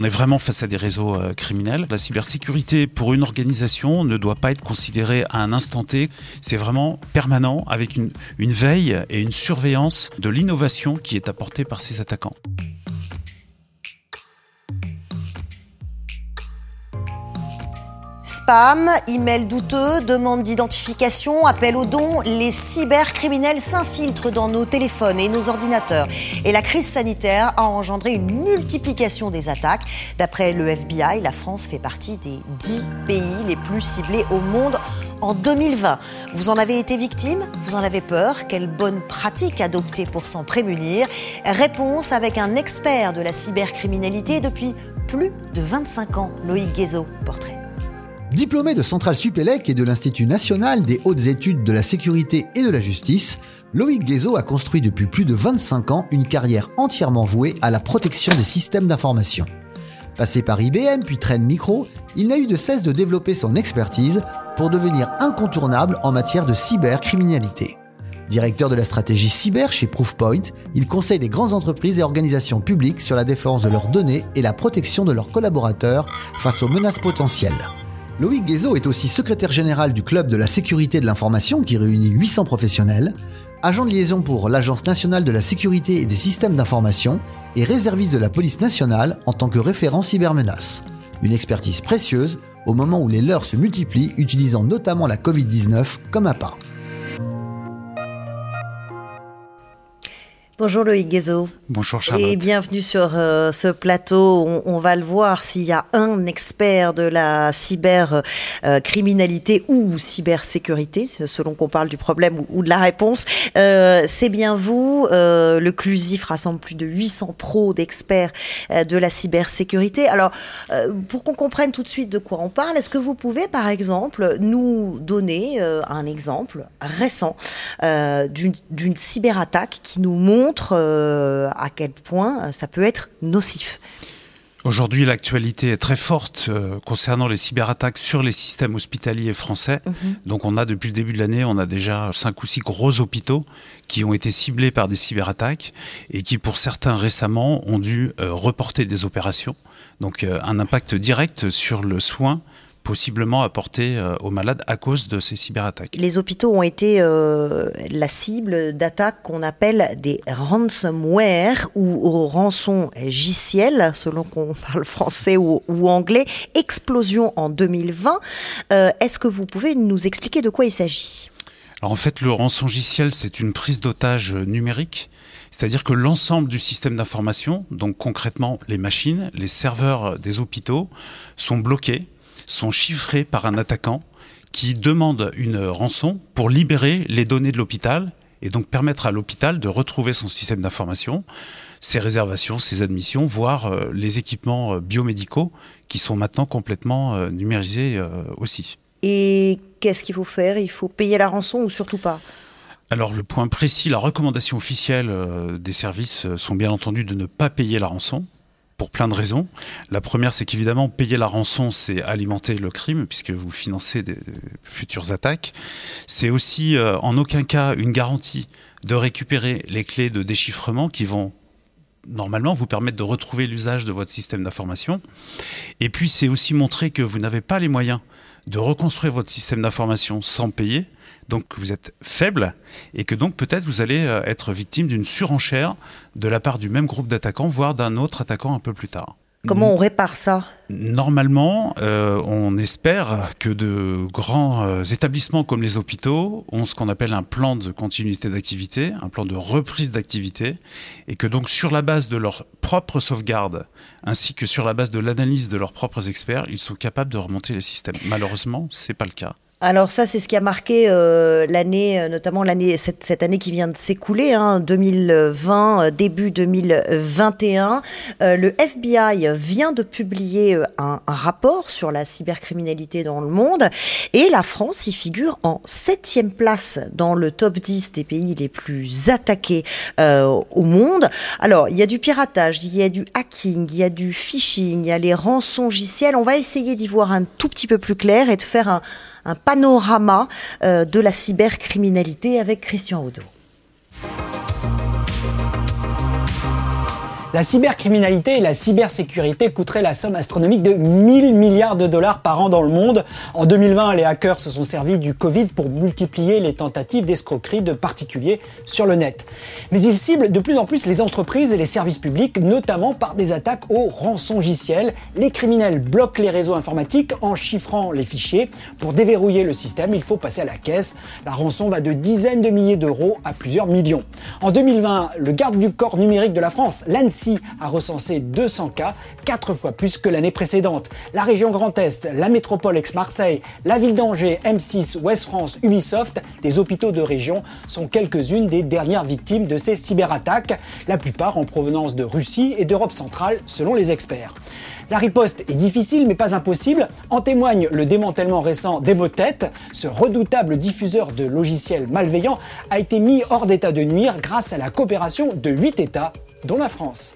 On est vraiment face à des réseaux euh, criminels. La cybersécurité pour une organisation ne doit pas être considérée à un instant T. C'est vraiment permanent avec une, une veille et une surveillance de l'innovation qui est apportée par ces attaquants. Spam, email douteux, demande d'identification, appel aux dons, les cybercriminels s'infiltrent dans nos téléphones et nos ordinateurs. Et la crise sanitaire a engendré une multiplication des attaques. D'après le FBI, la France fait partie des 10 pays les plus ciblés au monde en 2020. Vous en avez été victime? Vous en avez peur? Quelle bonne pratique adopter pour s'en prémunir? Réponse avec un expert de la cybercriminalité depuis plus de 25 ans, Loïc Guézot, portrait. Diplômé de Centrale Supélec et de l'Institut national des hautes études de la sécurité et de la justice, Loïc Guézot a construit depuis plus de 25 ans une carrière entièrement vouée à la protection des systèmes d'information. Passé par IBM puis Trend Micro, il n'a eu de cesse de développer son expertise pour devenir incontournable en matière de cybercriminalité. Directeur de la stratégie cyber chez Proofpoint, il conseille des grandes entreprises et organisations publiques sur la défense de leurs données et la protection de leurs collaborateurs face aux menaces potentielles. Loïc Guézot est aussi secrétaire général du Club de la sécurité de l'information qui réunit 800 professionnels, agent de liaison pour l'Agence nationale de la sécurité et des systèmes d'information et réserviste de la police nationale en tant que référent cybermenace. Une expertise précieuse au moment où les leurs se multiplient utilisant notamment la Covid-19 comme appât. Bonjour Loïc Guézot. Bonjour Charlotte. Et bienvenue sur euh, ce plateau. On, on, va le voir s'il y a un expert de la cybercriminalité euh, ou cybersécurité, selon qu'on parle du problème ou, ou de la réponse. Euh, C'est bien vous. Le Clusif rassemble plus de 800 pros d'experts de la cybersécurité. Alors, pour qu'on comprenne tout de suite de quoi on parle, est-ce que vous pouvez, par exemple, nous donner un exemple récent d'une cyberattaque qui nous montre euh, à quel point euh, ça peut être nocif. Aujourd'hui, l'actualité est très forte euh, concernant les cyberattaques sur les systèmes hospitaliers français. -hmm. Donc, on a depuis le début de l'année, on a déjà cinq ou six gros hôpitaux qui ont été ciblés par des cyberattaques et qui, pour certains récemment, ont dû euh, reporter des opérations. Donc, euh, un impact direct sur le soin possiblement apporté euh, aux malades à cause de ces cyberattaques. Les hôpitaux ont été euh, la cible d'attaques qu'on appelle des ransomware ou rançon rançongiciels, selon qu'on parle français ou, ou, anglais. Explosion en 2020. Euh, Est-ce que vous pouvez nous expliquer de quoi il s'agit? Alors en fait, le rançongiciel, c'est une prise d'otage numérique, c'est-à-dire que l'ensemble du système d'information, donc concrètement les machines, les serveurs des hôpitaux, sont bloqués sont chiffrés par un attaquant qui demande une rançon pour libérer les données de l'hôpital et donc permettre à l'hôpital de retrouver son système d'information, ses réservations, ses admissions, voire euh, les équipements euh, biomédicaux qui sont maintenant complètement euh, numérisés aussi. Et qu'est-ce qu'il faut faire? Il faut payer la rançon ou surtout pas? Alors le point précis, la recommandation officielle des services sont bien entendu de ne pas payer la rançon, pour plein de raisons. La première, c'est qu'évidemment, payer la rançon, c'est alimenter le crime, puisque vous financez des futures attaques. C'est aussi, euh, en aucun cas, une garantie de récupérer les clés de déchiffrement qui vont normalement vous permettre de retrouver l'usage de votre système d'information. Et puis, c'est aussi montrer que vous n'avez pas les moyens de reconstruire votre système d'information sans payer, donc vous êtes faible et que donc peut-être vous allez euh, être victime d'une surenchère de la part du même groupe d'attaquants, voire d'un autre attaquant un peu plus tard. Comment on répare ça? Normalement, euh, on espère que de grands euh, établissements comme les hôpitaux ont ce qu'on appelle un plan de continuité d'activité, un plan de reprise d'activité, et que donc sur la base de leur propre sauvegarde, ainsi que sur la base de l'analyse de leurs propres experts, ils sont capables de remonter les systèmes. Malheureusement, c'est pas le cas. Alors ça, c'est ce qui a marqué euh, l'année, euh, notamment l'année cette, cette, année qui vient de s'écouler, hein, 2020, euh, début 2021. Euh, le FBI vient de publier euh, un, un, rapport sur la cybercriminalité dans le monde et la France y figure en septième place dans le top 10 des pays les plus attaqués euh, au monde. Alors, il y a du piratage, il y a du hacking, il y a du phishing, il y a les rançongiciels. On va essayer d'y voir un tout petit peu plus clair et de faire un un panorama euh, de la cybercriminalité avec Christian Odo. La cybercriminalité et la cybersécurité coûteraient la somme astronomique de 1000 milliards de dollars par an dans le monde. En 2020, les hackers se sont servis du Covid pour multiplier les tentatives d'escroquerie de particuliers sur le net. Mais ils ciblent de plus en plus les entreprises et les services publics, notamment par des attaques au rançongiciel. Les criminels bloquent les réseaux informatiques en chiffrant les fichiers. Pour déverrouiller le système, il faut passer à la caisse. La rançon va de dizaines de milliers d'euros à plusieurs millions. En 2020, le garde du corps numérique de la France, l'ANSI, a recensé 200 cas, 4 fois plus que l'année précédente. La région Grand Est, la métropole ex-Marseille, la ville d'Angers, M6, Ouest France, Ubisoft, des hôpitaux de région sont quelques-unes des dernières victimes de ces cyberattaques, la plupart en provenance de Russie et d'Europe centrale selon les experts. La riposte est difficile mais pas impossible. En témoigne le démantèlement récent d'Emotet. Ce redoutable diffuseur de logiciels malveillants a été mis hors d'état de nuire grâce à la coopération de 8 États dont la France.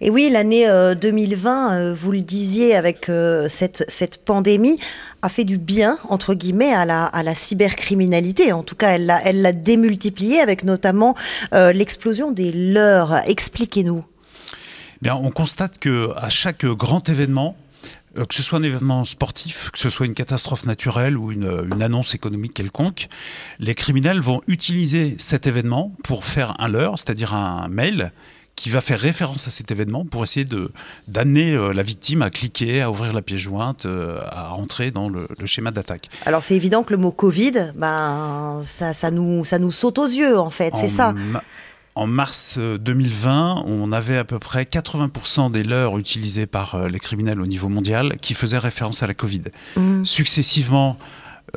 Et oui, l'année 2020, euh, euh, vous le disiez avec euh, cette, cette pandémie, a fait du bien, entre guillemets, à la, à la cybercriminalité. En tout cas, elle l'a elle l'a démultipliée avec notamment l'explosion des leurs. Expliquez-nous. Bien, on constate que à chaque grand événement, que ce soit un événement sportif, que ce soit une catastrophe naturelle ou une, une, annonce économique quelconque, les criminels vont utiliser cet événement pour faire un leurre, c'est-à-dire un mail qui va faire référence à cet événement pour essayer de d'amener euh, la victime à cliquer, à ouvrir la pièce jointe, euh, à rentrer dans le, schéma d'attaque. Alors c'est évident que le mot Covid, ben ça, ça nous ça nous saute aux yeux en fait, c'est ça. En mars 2020, euh, on avait à peu près 80% des leurres utilisées par les criminels au niveau mondial qui faisaient référence à la Covid. Mmh. Successivement,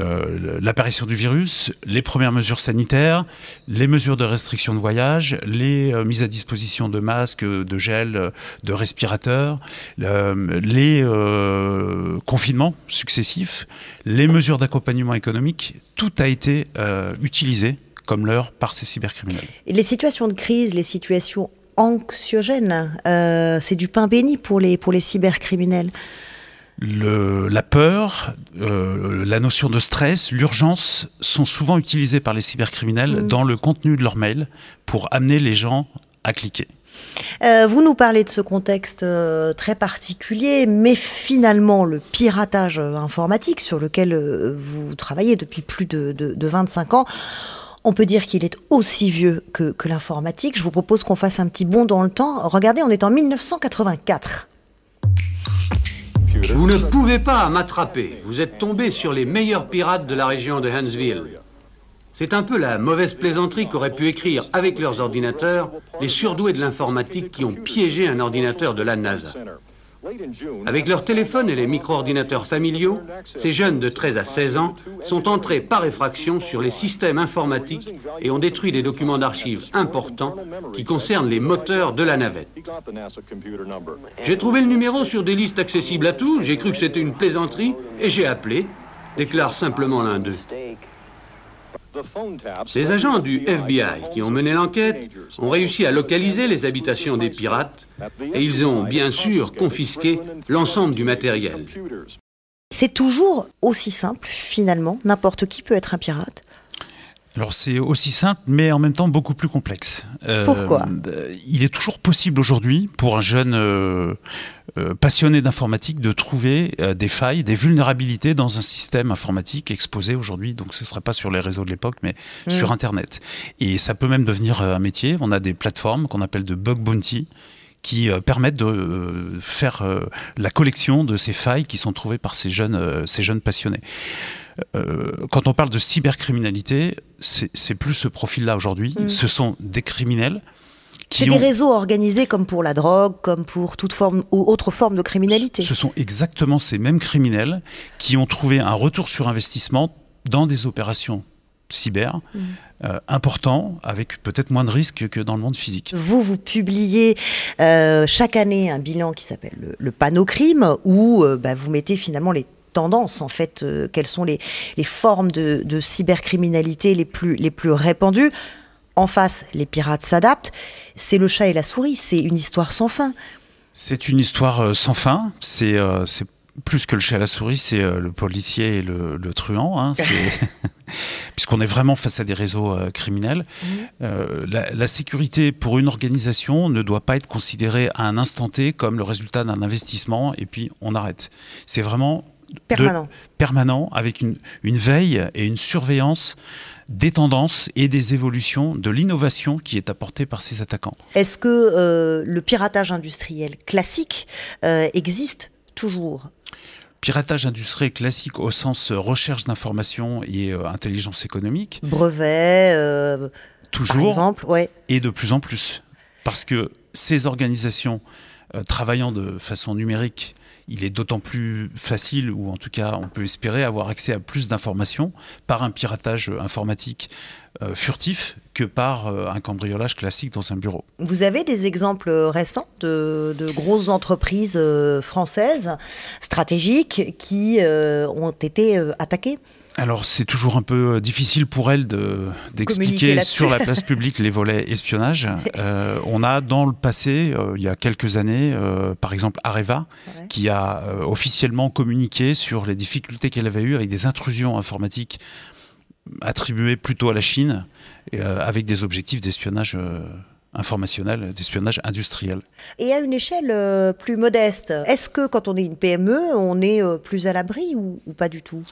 euh, l'apparition du virus, les premières mesures sanitaires, les mesures de restriction de voyage, les euh, mises à disposition de masques, de gel, de respirateurs, les euh, confinements successifs, les mesures d'accompagnement économique, tout a été utilisé comme l'heure par ces cybercriminels. Les situations de crise, les situations anxiogènes, c'est du pain béni pour les, pour les cybercriminels le, la peur, euh, la notion de stress, l'urgence sont souvent utilisés par les cybercriminels mm. dans le contenu de leur mail pour amener les gens à cliquer. Euh, vous nous parlez de ce contexte euh, très particulier, mais finalement le piratage informatique sur lequel euh, vous travaillez depuis plus de, de, de 25 ans, on peut dire qu'il est aussi vieux que, que l'informatique. Je vous propose qu'on fasse un petit bond dans le temps. Regardez, on est en 1984. Vous ne pouvez pas m'attraper. Vous êtes tombé sur les meilleurs pirates de la région de Huntsville. C'est un peu la mauvaise plaisanterie qu'auraient pu écrire avec leurs ordinateurs les surdoués de l'informatique qui ont piégé un ordinateur de la NASA. Avec leur téléphone et les micro-ordinateurs familiaux, ces jeunes de 13 à 16 ans sont entrés par effraction sur les systèmes informatiques et ont détruit des documents d'archives importants qui concernent les moteurs de la navette. J'ai trouvé le numéro sur des listes accessibles à tous, j'ai cru que c'était une plaisanterie et j'ai appelé, déclare simplement l'un d'eux. Les agents du FBI qui ont mené l'enquête ont réussi à localiser les habitations des pirates et ils ont bien sûr confisqué l'ensemble du matériel. C'est toujours aussi simple, finalement. N'importe qui peut être un pirate. Alors c'est aussi simple, mais en même temps beaucoup plus complexe. Euh, Pourquoi Il est toujours possible aujourd'hui pour un jeune euh, euh, passionné d'informatique de trouver des failles, des vulnérabilités dans un système informatique exposé aujourd'hui. Donc ce ne sera pas sur les réseaux de l'époque, mais hmm. sur Internet. Et ça peut même devenir un métier. On a des plateformes qu'on appelle de bug bounty qui permettent de faire la collection de ces failles qui sont trouvées par ces jeunes, ces jeunes passionnés. Euh, quand on parle de cybercriminalité, c'est plus ce profil-là aujourd'hui. Mm. Ce sont des criminels c'est des réseaux organisés comme pour la drogue, comme pour toute forme ou autre forme de criminalité. Ce sont exactement ces mêmes criminels qui ont trouvé un retour sur investissement dans des opérations cyber mm. euh, importants, avec peut-être moins de risques que dans le monde physique. Vous, vous publiez euh, chaque année un bilan qui s'appelle le, le Panocrime, où bah, vous mettez finalement les tendances, en fait, euh, quelles sont les, formes de, cybercriminalité les plus, les plus répandues. En face, les pirates s'adaptent. C'est le chat et la souris, c'est une histoire sans fin. C'est une histoire euh, sans fin. C'est euh, plus que le chat à la souris, c'est le policier et le, truand. Hein, puisqu'on est vraiment face à des réseaux euh, criminels. Mmh. Euh, la, sécurité pour une organisation ne doit pas être considérée à un instant T comme le résultat d'un investissement et puis on arrête. C'est vraiment permanent, permanent avec une, une veille et une surveillance des tendances et des évolutions de l'innovation qui est apportée par ces attaquants. Est-ce que le piratage industriel classique existe toujours? Piratage industriel classique au sens euh, recherche d'informations et euh, intelligence économique. Brevet, euh, toujours, par exemple, ouais. et de plus en plus. Parce que ces organisations travaillant de façon numérique il est d'autant plus facile, ou en tout cas on peut espérer avoir accès à plus d'informations par un piratage informatique euh, furtif que par euh, un cambriolage classique dans un bureau. Vous avez des exemples récents de, grosses entreprises euh, françaises stratégiques qui ont été attaquées? Alors c'est toujours un peu euh, difficile pour elle d'expliquer sur la place publique les volets espionnage. Euh, on a dans le passé, euh, il y a quelques années, par exemple Areva, qui a officiellement communiqué sur les difficultés qu'elle avait eues avec des intrusions informatiques attribuées plutôt à la Chine, avec des objectifs d'espionnage informationnel, d'espionnage industriel. Et à une échelle plus modeste, est-ce que quand on est une PME, on est plus à l'abri ou pas du tout?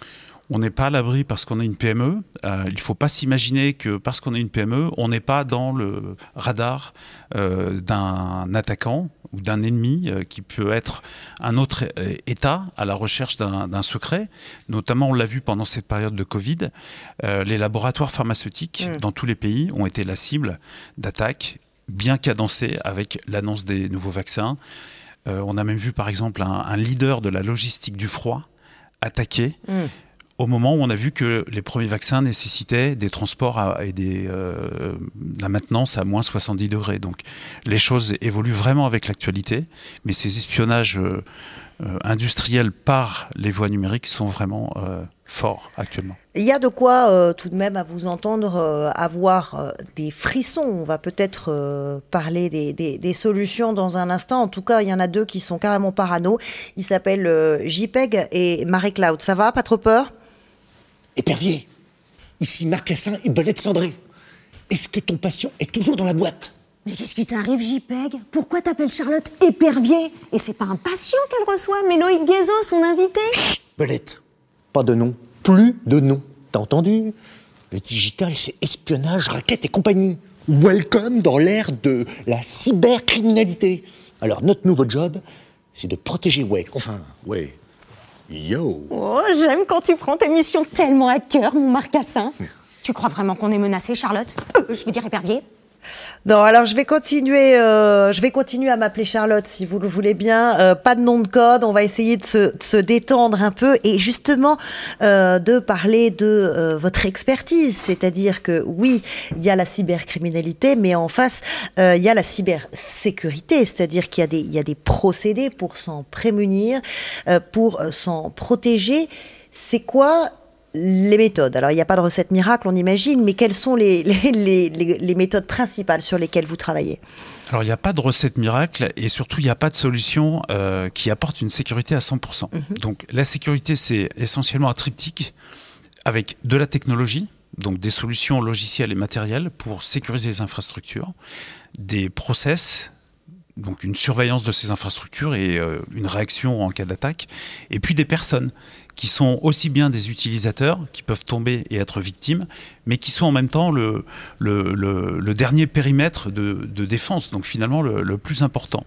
On n'est pas à l'abri parce qu'on est une PME. Euh, il ne faut pas s'imaginer que parce qu'on est une PME, on n'est pas dans le radar euh, d'un attaquant ou d'un ennemi euh, qui peut être un autre État à la recherche d'un secret. Notamment, on l'a vu pendant cette période de Covid, les laboratoires pharmaceutiques mm. dans tous les pays ont été la cible d'attaques bien cadencées avec l'annonce des nouveaux vaccins. on a même vu par exemple un, leader de la logistique du froid attaqué. Mm au moment où on a vu que les premiers vaccins nécessitaient des transports et des, euh, la maintenance à moins 70 degrés. Donc les choses évoluent vraiment avec l'actualité, mais ces espionnages euh, euh, industriels par les voies numériques sont vraiment forts actuellement. Il y a de quoi tout de même à vous entendre avoir des frissons. On va peut-être parler des, des, solutions dans un instant. En tout cas, il y en a deux qui sont carrément parano. Ils s'appellent JPEG et Marie Cloud. Ça va Pas trop peur Épervier, ici Marcassin et Belette Cendré. Est-ce que ton patient est toujours dans la boîte? Mais qu'est-ce qui t'arrive, JPEG Pourquoi t'appelles Charlotte épervier? Et c'est pas un patient qu'elle reçoit, mais Loïc Guézo, son invité Chut Belette, pas de nom. Plus de nom. T'as entendu? Le digital, c'est espionnage, raquette et compagnie. Welcome dans l'ère de la cybercriminalité. Alors, notre nouveau job, c'est de protéger Way. Enfin, Way, Yo. Oh, j'aime quand tu prends tes missions tellement à cœur, mon marcassin. tu crois vraiment qu'on est menacé, Charlotte? Euh, Je veux dire épervier non, alors je vais continuer, euh, je vais continuer à m'appeler Charlotte si vous le voulez bien. Euh, pas de nom de code, on va essayer de se, détendre un peu et justement euh, de parler de votre expertise, c'est-à-dire que oui, il y a la cybercriminalité, mais en face il y a la cybersécurité, c'est-à-dire qu'il y a des, il y a des procédés pour s'en prémunir, pour s'en protéger. C'est quoi les méthodes. Alors, il n'y a pas de recette miracle, on imagine, mais quelles sont les, les, méthodes principales sur lesquelles vous travaillez alors, il n'y a pas de recette miracle et surtout, il n'y a pas de solution euh, qui apporte une sécurité à 100%. Mhm. Donc, la sécurité, c'est essentiellement un triptyque avec de la technologie, donc des solutions logicielles et matérielles pour sécuriser les infrastructures, des process, donc une surveillance de ces infrastructures et euh, une réaction en cas d'attaque, et puis des personnes qui sont aussi bien des utilisateurs qui peuvent tomber et être victimes, mais qui sont en même temps le, dernier périmètre de, défense, donc finalement le, plus important.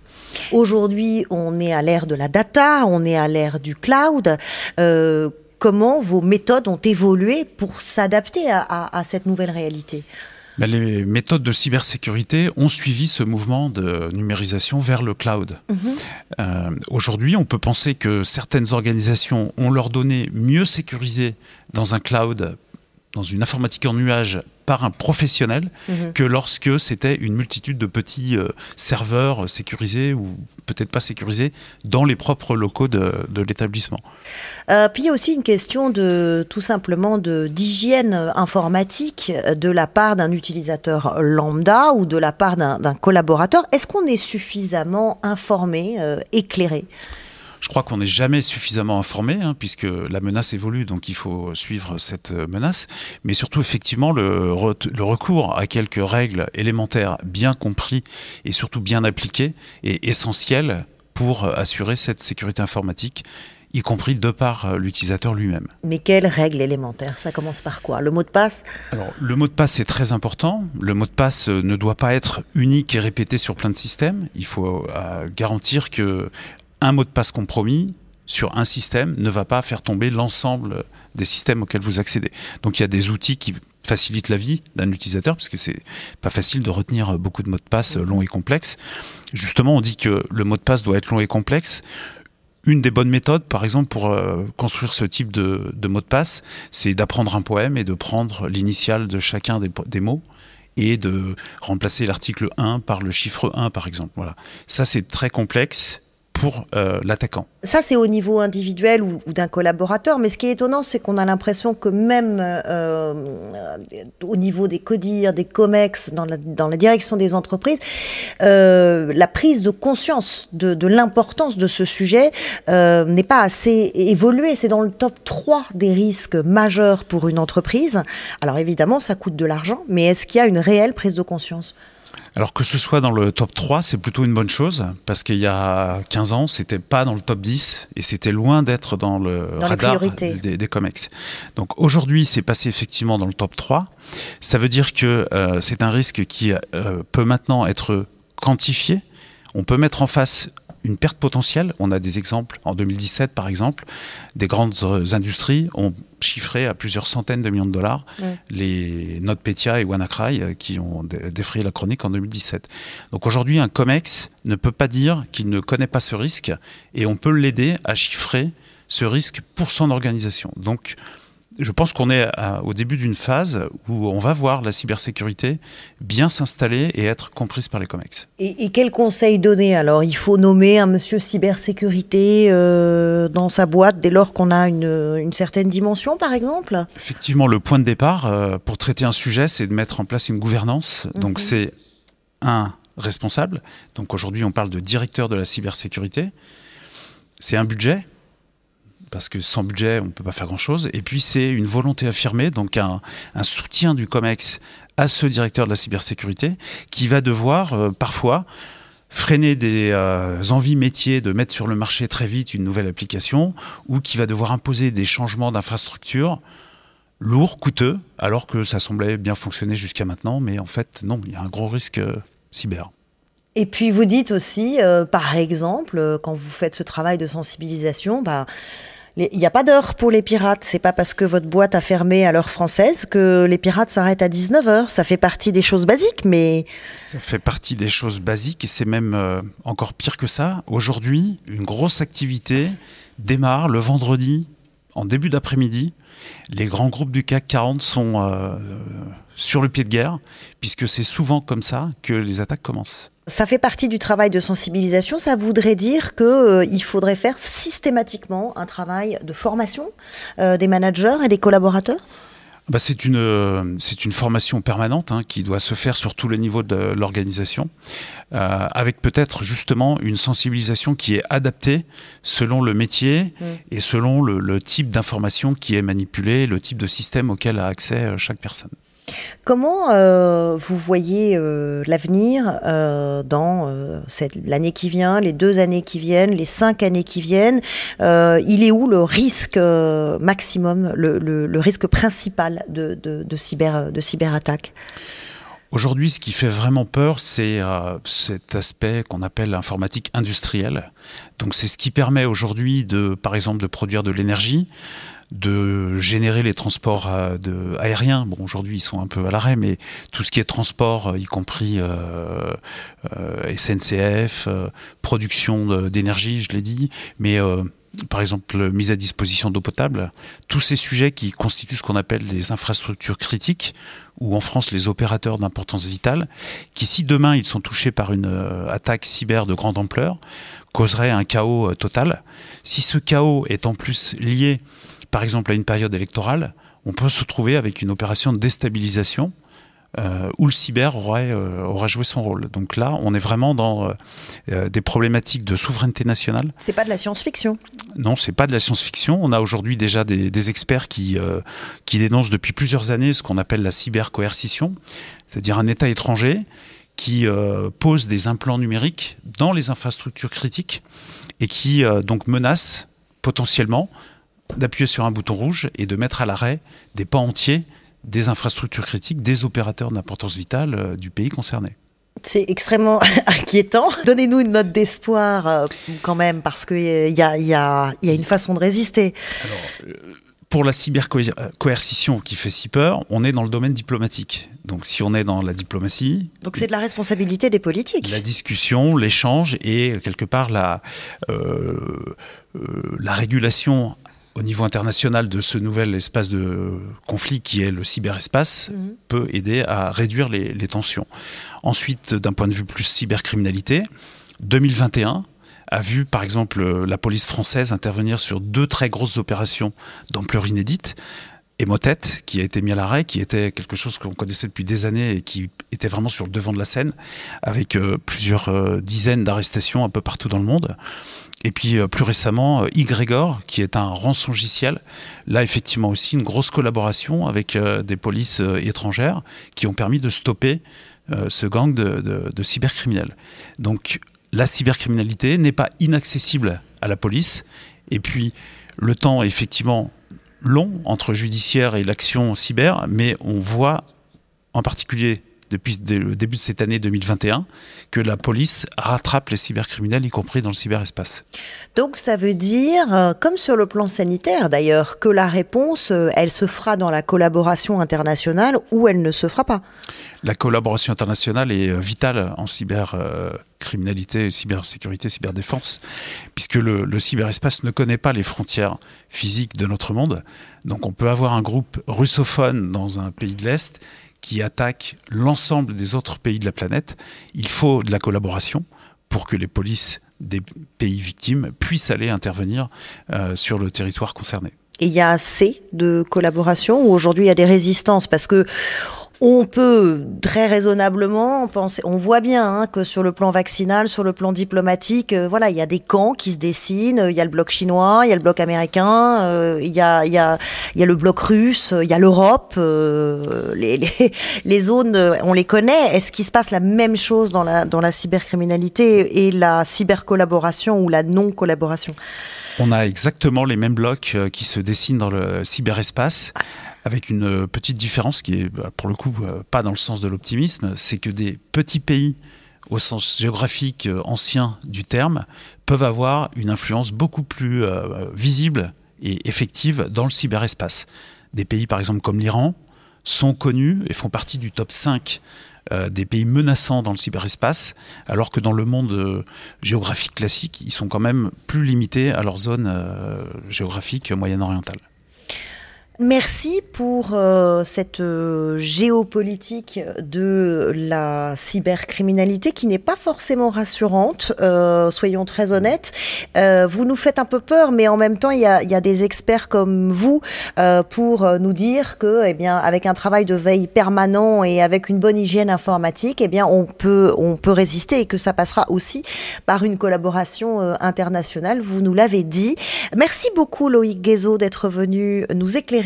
Aujourd'hui, on est à l'ère de la data, on est à l'ère du cloud. Euh, comment vos méthodes ont évolué pour s'adapter à cette nouvelle réalité? Ben, les méthodes de cybersécurité ont suivi ce mouvement de numérisation vers le cloud. Mhm. Euh, aujourd'hui, on peut penser que certaines organisations ont leurs données mieux sécurisées dans un cloud dans une informatique en nuage par un professionnel mhm. que lorsque c'était une multitude de petits euh, serveurs sécurisés ou peut-être pas sécurisés dans les propres locaux de, l'établissement. Euh, puis il y a aussi une question de tout simplement d'hygiène informatique de la part d'un utilisateur lambda ou de la part d'un collaborateur. Est-ce qu'on est suffisamment informé, euh, éclairé? Je crois qu'on n'est jamais suffisamment informé, hein, puisque la menace évolue, donc il faut suivre cette menace. Mais surtout, effectivement, le, le recours à quelques règles élémentaires bien compris et surtout bien appliquées est essentiel pour assurer cette sécurité informatique y compris de par euh, l'utilisateur lui-même. Mais quelles règles élémentaires? Ça commence par quoi? Le mot de passe? Alors, le mot de passe est très important. Le mot de passe euh, ne doit pas être unique et répété sur plein de systèmes. Il faut euh, garantir que un mot de passe compromis sur un système ne va pas faire tomber l'ensemble des systèmes auxquels vous accédez. Donc il y a des outils qui facilitent la vie d'un utilisateur parce que c'est pas facile de retenir beaucoup de mots de passe longs et complexes. Justement, on dit que le mot de passe doit être long et complexe. Une des bonnes méthodes, par exemple, pour euh, construire ce type de, mot de passe, c'est d'apprendre un poème et de prendre l'initiale de chacun des, mots et de remplacer l'article 1 par le chiffre 1, par exemple. Voilà. Ça, c'est très complexe pour euh, l'attaquant. Ça, c'est au niveau individuel ou, d'un collaborateur, mais ce qui est étonnant, c'est qu'on a l'impression que même euh, au niveau des CODIR, des COMEX, dans la, direction des entreprises, euh, la prise de conscience de, de l'importance de ce sujet n'est pas assez évoluée. C'est dans le top 3 des risques majeurs pour une entreprise. Alors évidemment, ça coûte de l'argent, mais est-ce qu'il y a une réelle prise de conscience? Alors que ce soit dans le top 3, c'est plutôt une bonne chose, parce qu'il y a 15 ans, c'était pas dans le top 10, et c'était loin d'être dans le radar des, des, COMEX. Donc aujourd'hui, c'est passé effectivement dans le top 3. Ça veut dire que euh, c'est un risque qui euh, peut maintenant être quantifié. On peut mettre en face une perte potentielle. On a des exemples, en 2017 par exemple, des grandes euh, industries ont chiffré à plusieurs centaines de millions de dollars les NotPetya et WannaCry euh, qui ont défrayé la chronique en 2017. Donc aujourd'hui, un COMEX ne peut pas dire qu'il ne connaît pas ce risque et on peut l'aider à chiffrer ce risque pour son organisation. Donc, je pense qu'on est au début d'une phase où on va voir la cybersécurité bien s'installer et être comprise par les COMEX. Et, et quel conseil donner alors? Il faut nommer un monsieur cybersécurité euh, dans sa boîte dès lors qu'on a une, certaine dimension, par exemple? Effectivement, le point de départ euh, pour traiter un sujet, c'est de mettre en place une gouvernance. Donc mhm. c'est un responsable. Donc aujourd'hui, on parle de directeur de la cybersécurité. C'est un budget parce que sans budget, on ne peut pas faire grand-chose. Et puis, c'est une volonté affirmée, donc un, soutien du COMEX à ce directeur de la cybersécurité qui va devoir euh, parfois freiner des euh, envies métiers de mettre sur le marché très vite une nouvelle application ou qui va devoir imposer des changements d'infrastructure lourds, coûteux, alors que ça semblait bien fonctionner jusqu'à maintenant. Mais en fait, non, il y a un gros risque euh, cyber. Et puis vous dites aussi, par exemple, quand vous faites ce travail de sensibilisation, bah, il n'y a pas d'heure pour les pirates. C'est pas parce que votre boîte a fermé à l'heure française que les pirates s'arrêtent à 19h. Ça fait partie des choses basiques, mais... Ça fait partie des choses basiques et c'est même euh, encore pire que ça. Aujourd'hui, une grosse activité démarre le vendredi en début d'après-midi. Les grands groupes du CAC 40 sont euh, sur le pied de guerre, puisque c'est souvent comme ça que les attaques commencent. Ça fait partie du travail de sensibilisation. Ça voudrait dire qu'il euh, faudrait faire systématiquement un travail de formation euh, des managers et des collaborateurs? Bah c'est une euh, c'est une formation permanente hein, qui doit se faire sur tous les niveaux de l'organisation, avec peut-être justement une sensibilisation qui est adaptée selon le métier mmh. et selon le, le type d'information qui est manipulée, le type de système auquel a accès chaque personne. Comment euh, vous voyez euh, l'avenir euh, dans l'année qui vient, les deux années qui viennent, les cinq années qui viennent Il est où le risque maximum, le, risque principal de, de, cyber, de cyberattaque? Aujourd'hui, ce qui fait vraiment peur, c'est cet aspect qu'on appelle l'informatique industrielle. Donc, c'est ce qui permet aujourd'hui de, par exemple, de produire de l'énergie, de générer les transports euh, aériens. Bon, aujourd'hui, ils sont un peu à l'arrêt, mais tout ce qui est transport, euh, y compris euh, SNCF, production d'énergie, je l'ai dit, mais par exemple mise à disposition d'eau potable, tous ces sujets qui constituent ce qu'on appelle des infrastructures critiques, ou en France les opérateurs d'importance vitale, qui si demain ils sont touchés par une attaque cyber de grande ampleur, causeraient un chaos total. Si ce chaos est en plus lié par exemple à une période électorale, on peut se trouver avec une opération de déstabilisation euh, où le cyber aurait, euh, aurait joué son rôle. Donc là, on est vraiment dans euh, des problématiques de souveraineté nationale. C'est pas de la science-fiction. Non, c'est pas de la science-fiction. On a aujourd'hui déjà des, des, experts qui, qui dénoncent depuis plusieurs années ce qu'on appelle la cybercoercition, c'est-à-dire un État étranger qui pose des implants numériques dans les infrastructures critiques et qui donc menace potentiellement d'appuyer sur un bouton rouge et de mettre à l'arrêt des pans entiers des infrastructures critiques, des opérateurs d'importance vitale euh, du pays concerné. C'est extrêmement inquiétant. Donnez-nous une note d'espoir euh, quand même, parce qu'il y a, y, a, y a, une façon de résister. Alors, euh, pour la cybercoercition qui fait si peur, on est dans le domaine diplomatique. Donc si on est dans la diplomatie... Donc c'est de la responsabilité des politiques. La discussion, l'échange et quelque part la, euh, la régulation au niveau international de ce nouvel espace de conflit qui est le cyberespace mmh. peut aider à réduire les, les tensions. Ensuite, d'un point de vue plus cybercriminalité, 2021 a vu par exemple la police française intervenir sur deux très grosses opérations d'ampleur inédite. Emotet, qui a été mis à l'arrêt, qui était quelque chose qu'on connaissait depuis des années et qui était vraiment sur le devant de la scène, avec euh, plusieurs euh, dizaines d'arrestations un peu partout dans le monde. Et puis euh, plus récemment, euh, Y, qui est un rançongiciel. Là, effectivement aussi, une grosse collaboration avec euh, des polices étrangères qui ont permis de stopper ce gang de, de cybercriminels. Donc la cybercriminalité n'est pas inaccessible à la police. Et puis le temps est effectivement long entre judiciaire et l'action cyber, mais on voit en particulier depuis le début de cette année 2021 que la police rattrape les cybercriminels, y compris dans le cyberespace. Donc ça veut dire, euh, comme sur le plan sanitaire d'ailleurs, que la réponse, euh, elle se fera dans la collaboration internationale ou elle ne se fera pas La collaboration internationale est euh, vitale en cybercriminalité, cybersécurité, cyberdéfense, puisque le, le cyberespace ne connaît pas les frontières physiques de notre monde. Donc on peut avoir un groupe russophone dans un pays de l'Est qui attaque l'ensemble des autres pays de la planète, il faut de la collaboration pour que les polices des pays victimes puissent aller intervenir euh, sur le territoire concerné. Et il y a assez de collaboration ou aujourd'hui il y a des résistances? Parce que on peut très raisonnablement penser, on voit bien hein, que sur le plan vaccinal, sur le plan diplomatique, euh, voilà, il y a des camps qui se dessinent. Il y a le bloc chinois, il y a le bloc américain, euh, il, y a, y a, y a le bloc russe, il y a l'Europe. Euh, les, les, les, zones, on les connaît. Est-ce qu'il se passe la même chose dans la, dans la cybercriminalité et la cybercollaboration ou la non-collaboration? On a exactement les mêmes blocs qui se dessinent dans le cyberespace avec une euh, petite différence qui est bah, pour le coup euh, pas dans le sens de l'optimisme, c'est que des petits pays au sens géographique euh, ancien du terme peuvent avoir une influence beaucoup plus visible et effective dans le cyberespace. Des pays par exemple comme l'Iran sont connus et font partie du top 5 des pays menaçants dans le cyberespace, alors que dans le monde géographique classique, ils sont quand même plus limités à leur zone géographique moyen-orientale. Merci pour euh, cette euh, géopolitique de la cybercriminalité qui n'est pas forcément rassurante, euh, soyons très honnêtes. vous nous faites un peu peur, mais en même temps, il y a, y a, des experts comme vous pour nous dire que, eh bien, avec un travail de veille permanent et avec une bonne hygiène informatique, eh bien, on peut, on peut résister et que ça passera aussi par une collaboration internationale. Vous nous l'avez dit. Merci beaucoup, Loïc Guézo, d'être venu nous éclairer